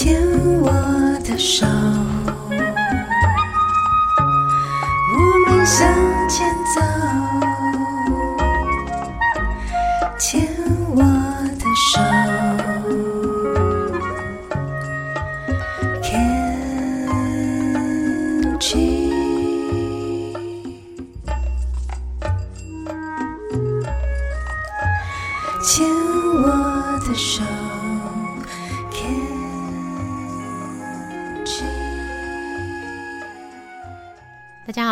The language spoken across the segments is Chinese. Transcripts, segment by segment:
牵我的手，我们向前走。牵我的手，Can 牵我的手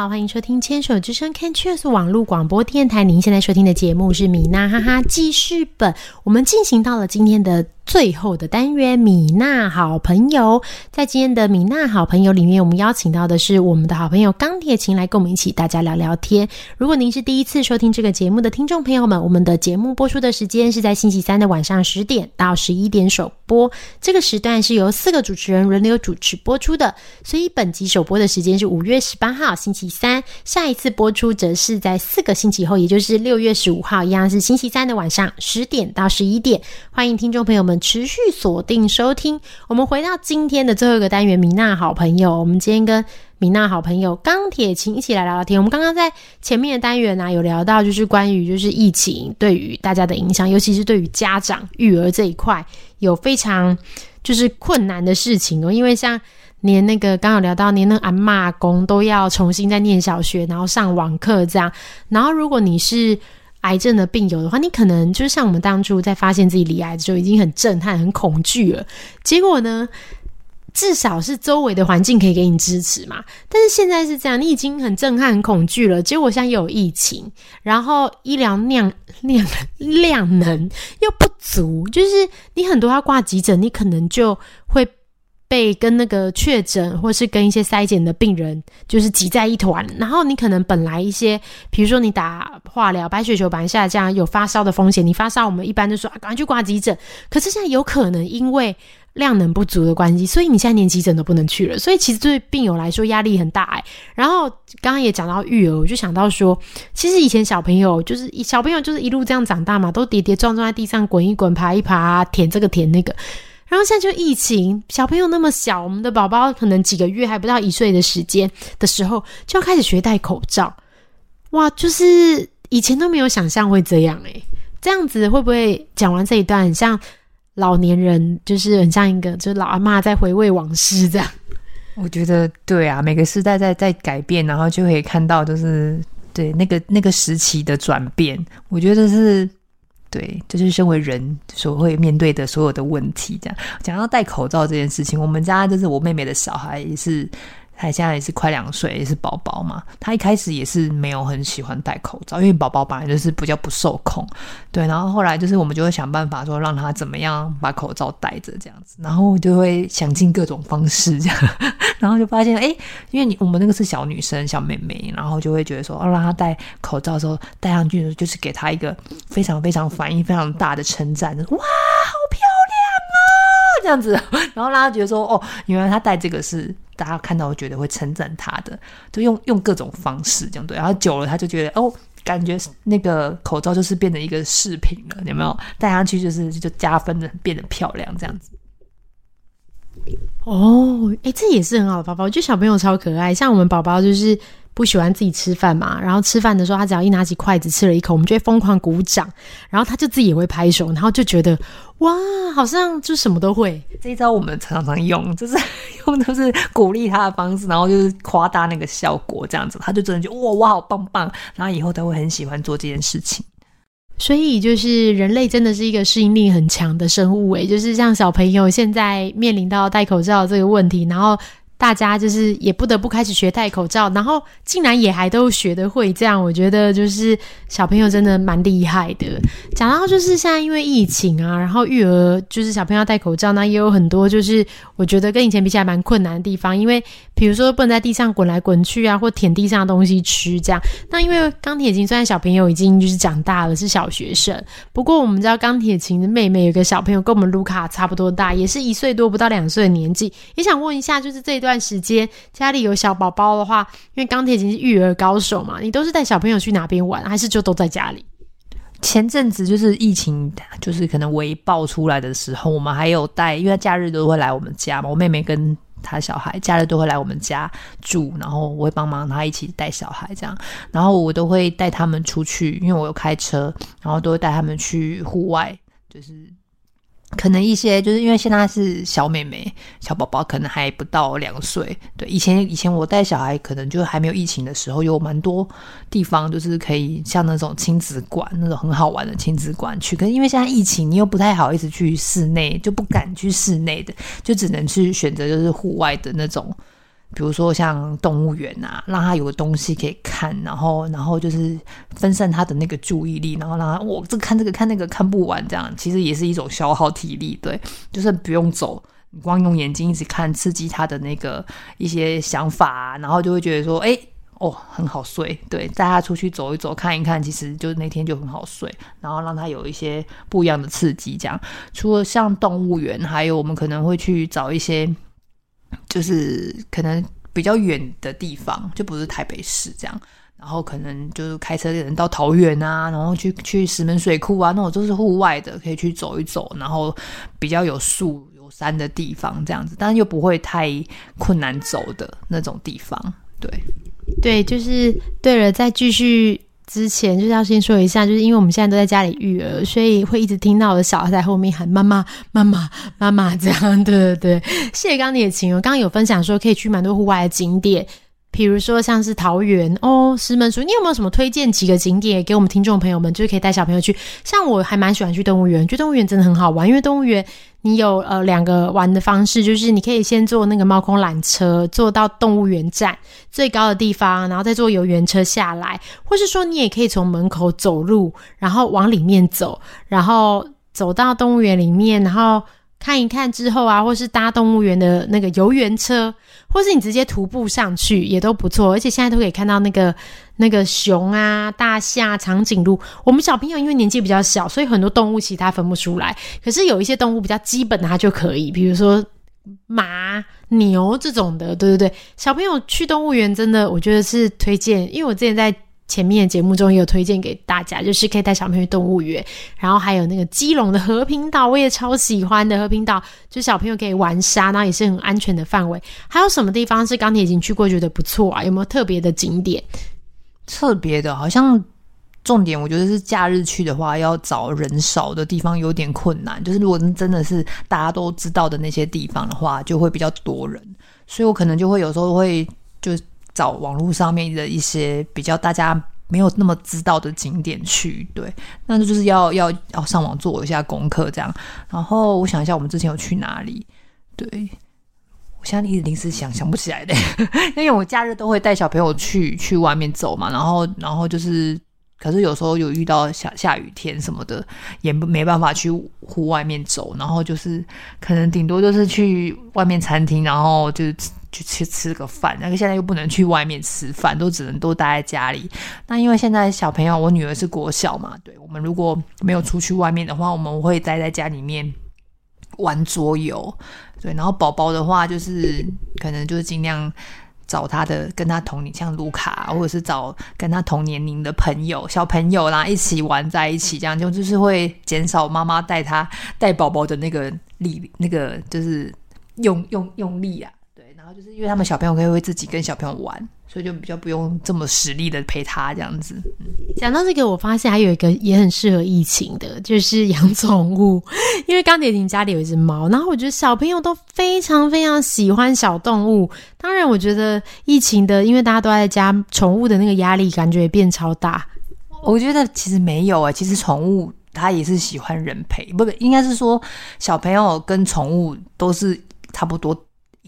欢迎收听牵手之声 Can Cheers 网络广播电台。您现在收听的节目是米娜哈哈记事本。我们进行到了今天的最后的单元，米娜好朋友。在今天的米娜好朋友里面，我们邀请到的是我们的好朋友钢铁琴来跟我们一起大家聊聊天。如果您是第一次收听这个节目的听众朋友们，我们的节目播出的时间是在星期三的晚上十点到十一点首播。这个时段是由四个主持人轮流主持播出的，所以本集首播的时间是五月十八号星期三，下一次播出则是在四个星期后，也就是六月十五号，一样是星期三的晚上十点到十一点。欢迎听众朋友们持续锁定收听。我们回到今天的最后一个单元，米娜好朋友，我们今天跟米娜好朋友钢铁琴一起来聊聊天。我们刚刚在前面的单元呢、啊有聊到就是关于就是疫情对于大家的影响，尤其是对于家长育儿这一块有非常就是困难的事情哦，因为像。连那个刚好聊到，连那个阿嬷公都要重新再念小学，然后上网课这样。然后如果你是癌症的病友的话，你可能就是像我们当初在发现自己罹癌的时候，已经很震撼、很恐惧了。结果呢，至少是周围的环境可以给你支持嘛。但是现在是这样，你已经很震撼、很恐惧了。结果现在又有疫情，然后医疗量量量能又不足，就是你很多要挂急诊，你可能就会。被跟那个确诊或是跟一些筛检的病人就是挤在一团，然后你可能本来一些，比如说你打化疗，白血球本来下降，有发烧的风险，你发烧我们一般就说，赶快去挂急诊。可是现在有可能因为量能不足的关系，所以你现在连急诊都不能去了，所以其实对病友来说压力很大哎。然后刚刚也讲到育儿，我就想到说，其实以前小朋友就是小朋友就是一路这样长大嘛，都跌跌撞撞在地上滚一滚、爬一爬、舔这个舔那个。然后现在就疫情，小朋友那么小，我们的宝宝可能几个月还不到一岁的时间的时候，就要开始学戴口罩。哇，就是以前都没有想象会这样诶、这样子会不会讲完这一段，很像老年人，就是很像一个就是老阿妈在回味往事这样？我觉得对啊，每个时代在在改变，然后就可以看到，就是对那个那个时期的转变。我觉得是对，就是身为人所会面对的所有的问题。这样讲到戴口罩这件事情，我们家就是我妹妹的小孩也是。他现在也是快两岁，也是宝宝嘛。他一开始也是没有很喜欢戴口罩，因为宝宝本来就是比较不受控，对。然后后来就是我们就会想办法说让他怎么样把口罩戴着这样子，然后就会想尽各种方式这样，然后就发现哎，因为你我们那个是小女生小妹妹，然后就会觉得说，哦，让她戴口罩的时候戴上去，就是给她一个非常非常反应非常大的称赞，哇，好漂亮哦，这样子，然后让她觉得说，哦，原来她戴这个是。大家看到觉得会称赞他的，就用用各种方式这样对，然后久了他就觉得哦，感觉那个口罩就是变成一个饰品了，有没有？戴上去就是就加分的，变得漂亮这样子。哦，哎，这也是很好的包包。我觉得小朋友超可爱，像我们宝宝就是不喜欢自己吃饭嘛，然后吃饭的时候，他只要一拿起筷子吃了一口，我们就会疯狂鼓掌，然后他就自己也会拍手，然后就觉得哇，好像就什么都会。这一招我们常常用，就是用的是鼓励他的方式，然后就是夸大那个效果，这样子他就真的就哇，我好棒棒，然后以后他会很喜欢做这件事情。所以就是人类真的是一个适应力很强的生物诶，就是像小朋友现在面临到戴口罩这个问题，然后大家就是也不得不开始学戴口罩，然后竟然也还都学得会，这样我觉得就是小朋友真的蛮厉害的。讲到就是现在因为疫情啊，然后育儿就是小朋友要戴口罩，那也有很多就是我觉得跟以前比起来蛮困难的地方，因为比如说不能在地上滚来滚去啊，或舔地上的东西吃这样。那因为钢铁琴虽然小朋友已经就是长大了，是小学生，不过我们知道钢铁琴的妹妹有个小朋友跟我们卢卡差不多大，也是一岁多不到两岁的年纪。也想问一下，就是这段段时间家里有小宝宝的话，因为钢铁琴是育儿高手嘛，你都是带小朋友去哪边玩，还是就都在家里？前阵子就是疫情，就是可能微爆出来的时候，我们还有带，因为假日都会来我们家嘛，我妹妹跟她小孩假日都会来我们家住，然后我会帮忙她一起带小孩这样，然后我都会带他们出去，因为我有开车，然后都会带他们去户外，就是。可能一些就是因为现在是小妹妹、小宝宝，可能还不到两岁。对，以前以前我带小孩，可能就还没有疫情的时候，有蛮多地方就是可以像那种亲子馆那种很好玩的亲子馆去。可是因为现在疫情，你又不太好意思去室内，就不敢去室内的，就只能去选择就是户外的那种。比如说像动物园啊，让他有个东西可以看，然后然后就是分散他的那个注意力，然后让他我这看这个看那个看不完，这样其实也是一种消耗体力。对，就是不用走，你光用眼睛一直看，刺激他的那个一些想法啊，然后就会觉得说，哎，哦，很好睡。对，带他出去走一走，看一看，其实就那天就很好睡，然后让他有一些不一样的刺激。这样，除了像动物园，还有我们可能会去找一些。就是可能比较远的地方，就不是台北市这样，然后可能就是开车的人到桃园啊，然后去去石门水库啊，那种都是户外的，可以去走一走，然后比较有树有山的地方这样子，但是又不会太困难走的那种地方。对，对，就是对了，再继续。之前就是要先说一下，就是因为我们现在都在家里育儿，所以会一直听到我的小孩在后面喊妈妈、妈妈、妈妈这样。对对对，谢谢刚刚你的情友，刚刚有分享说可以去蛮多户外的景点。比如说像是桃园哦，石门水，你有没有什么推荐几个景点给我们听众朋友们，就是可以带小朋友去？像我还蛮喜欢去动物园，觉得动物园真的很好玩，因为动物园你有呃两个玩的方式，就是你可以先坐那个猫空缆车，坐到动物园站最高的地方，然后再坐游园车下来，或是说你也可以从门口走路，然后往里面走，然后走到动物园里面，然后。看一看之后啊，或是搭动物园的那个游园车，或是你直接徒步上去也都不错。而且现在都可以看到那个那个熊啊、大象、长颈鹿。我们小朋友因为年纪比较小，所以很多动物其实他分不出来。可是有一些动物比较基本的，它就可以，比如说马、牛这种的。对对对，小朋友去动物园真的，我觉得是推荐，因为我之前在。前面节目中也有推荐给大家，就是可以带小朋友去动物园，然后还有那个基隆的和平岛，我也超喜欢的。和平岛就小朋友可以玩沙，然后也是很安全的范围。还有什么地方是钢铁已经去过，觉得不错啊？有没有特别的景点？特别的，好像重点我觉得是假日去的话，要找人少的地方有点困难。就是如果真的是大家都知道的那些地方的话，就会比较多人，所以我可能就会有时候会就。找网络上面的一些比较大家没有那么知道的景点去，对，那就是要要要上网做一下功课这样。然后我想一下，我们之前有去哪里？对，我现在一直临时想想不起来的，因为我假日都会带小朋友去去外面走嘛。然后然后就是，可是有时候有遇到下下雨天什么的，也没办法去户外面走。然后就是可能顶多就是去外面餐厅，然后就。去吃吃个饭，那个现在又不能去外面吃饭，都只能都待在家里。那因为现在小朋友，我女儿是国小嘛，对我们如果没有出去外面的话，我们会待在家里面玩桌游。对，然后宝宝的话，就是可能就是尽量找他的跟他同龄，像卢卡，或者是找跟他同年龄的朋友、小朋友啦，一起玩在一起，这样就就是会减少妈妈带他带宝宝的那个力，那个就是用用用力啊。然后就是因为他们小朋友可以会自己跟小朋友玩，所以就比较不用这么实力的陪他这样子。讲到这个，我发现还有一个也很适合疫情的，就是养宠物。因为钢铁婷家里有一只猫，然后我觉得小朋友都非常非常喜欢小动物。当然，我觉得疫情的，因为大家都在家，宠物的那个压力感觉也变超大。我觉得其实没有啊，其实宠物它也是喜欢人陪，不不，应该是说小朋友跟宠物都是差不多。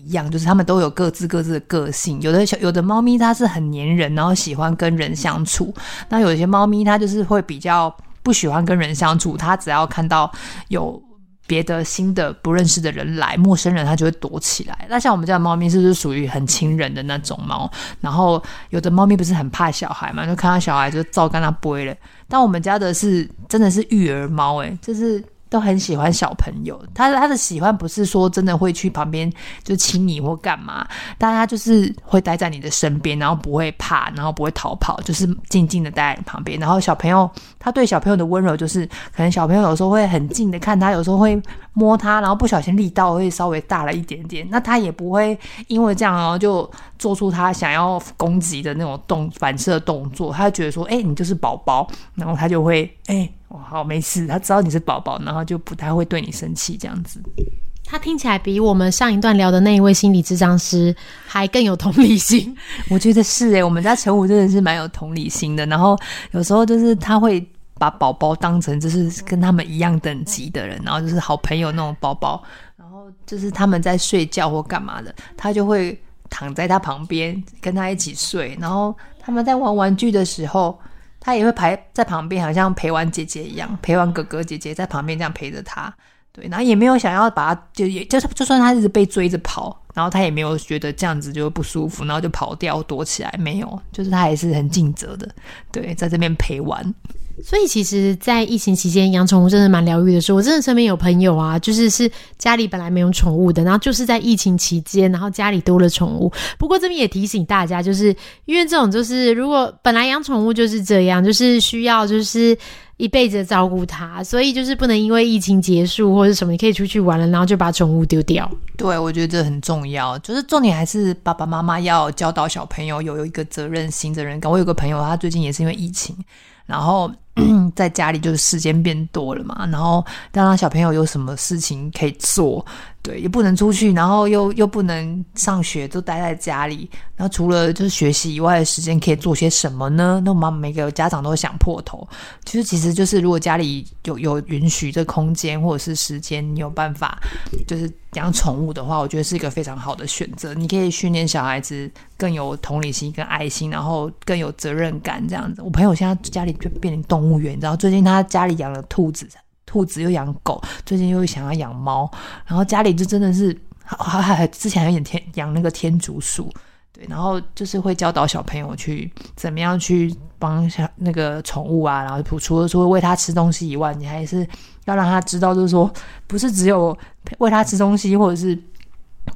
一样，就是他们都有各自各自的个性。有的小有的猫咪它是很粘人，然后喜欢跟人相处。那有些猫咪它就是会比较不喜欢跟人相处，它只要看到有别的新的不认识的人来，陌生人它就会躲起来。那像我们家的猫咪是不是属于很亲人的那种猫？然后有的猫咪不是很怕小孩嘛，就看到小孩就照跟它背了。但我们家的是真的是育儿猫，诶，就是都很喜欢小朋友。他他的喜欢不是说真的会去旁边就亲你或干嘛，但他就是会待在你的身边，然后不会怕，然后不会逃跑，就是静静的待在你旁边。然后小朋友他对小朋友的温柔就是，可能小朋友有时候会很近的看他，有时候会摸他，然后不小心力道会稍微大了一点点，那他也不会因为这样然后就做出他想要攻击的那种动反射动作，他觉得说，哎、你就是宝宝，然后他就会，哎、哦，好，没事，他知道你是宝宝，然后就不太会对你生气这样子。他听起来比我们上一段聊的那一位心理智障师还更有同理心。我觉得是诶，我们家陈武真的是蛮有同理心的。然后有时候就是他会把宝宝当成就是跟他们一样等级的人，然后就是好朋友那种宝宝。然后就是他们在睡觉或干嘛的，他就会躺在他旁边跟他一起睡。然后他们在玩玩具的时候，他也会排在旁边，好像陪玩姐姐一样，陪玩哥哥姐姐在旁边这样陪着他。对，然后也没有想要把他，就也就是就算他一直被追着跑，然后他也没有觉得这样子就不舒服，然后就跑掉躲起来，没有，就是他还是很尽责的，对，在这边陪玩。所以其实，在疫情期间养宠物真的蛮疗愈的。是我真的身边有朋友啊，就是是家里本来没有宠物的，然后就是在疫情期间，然后家里多了宠物。不过这边也提醒大家，就是因为这种就是如果本来养宠物就是这样，就是需要就是一辈子照顾它，所以就是不能因为疫情结束或者什么，你可以出去玩了，然后就把宠物丢掉。对，我觉得这很重要，就是重点还是爸爸妈妈要教导小朋友有有一个责任心、责任感。我有个朋友，他最近也是因为疫情，然后 在家里就是时间变多了嘛，然后让他小朋友有什么事情可以做，对，也不能出去，然后又又不能上学，都待在家里。然后除了就是学习以外的时间，可以做些什么呢？那我们每个家长都想破头。其实其实就是如果家里有有允许这空间或者是时间，你有办法就是养宠物的话，我觉得是一个非常好的选择。你可以训练小孩子更有同理心、跟爱心，然后更有责任感这样子。我朋友现在家里就变成动物园，你知道，最近他家里养了兔子，兔子又养狗，最近又想要养猫，然后家里就真的是还还之前还养天养那个天竺鼠。对，然后就是会教导小朋友去怎么样去帮小那个宠物啊，然后除了说喂它吃东西以外，你还是要让它知道，就是说不是只有喂它吃东西，或者是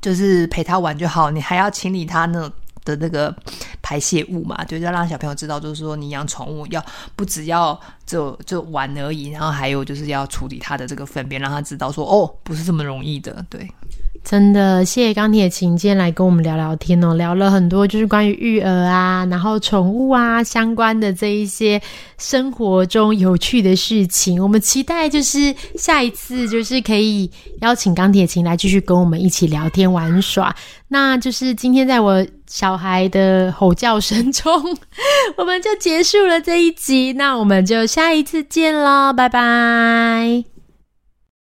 就是陪它玩就好，你还要清理它那的那个排泄物嘛，就是要让小朋友知道，就是说你养宠物要不只要就就玩而已，然后还有就是要处理它的这个粪便，让他知道说哦，不是这么容易的，对。真的，谢谢钢铁琴今天来跟我们聊聊天哦，聊了很多就是关于育儿啊，然后宠物啊相关的这一些生活中有趣的事情。我们期待就是下一次就是可以邀请钢铁琴来继续跟我们一起聊天玩耍。那就是今天在我小孩的吼叫声中，我们就结束了这一集。那我们就下一次见喽，拜拜。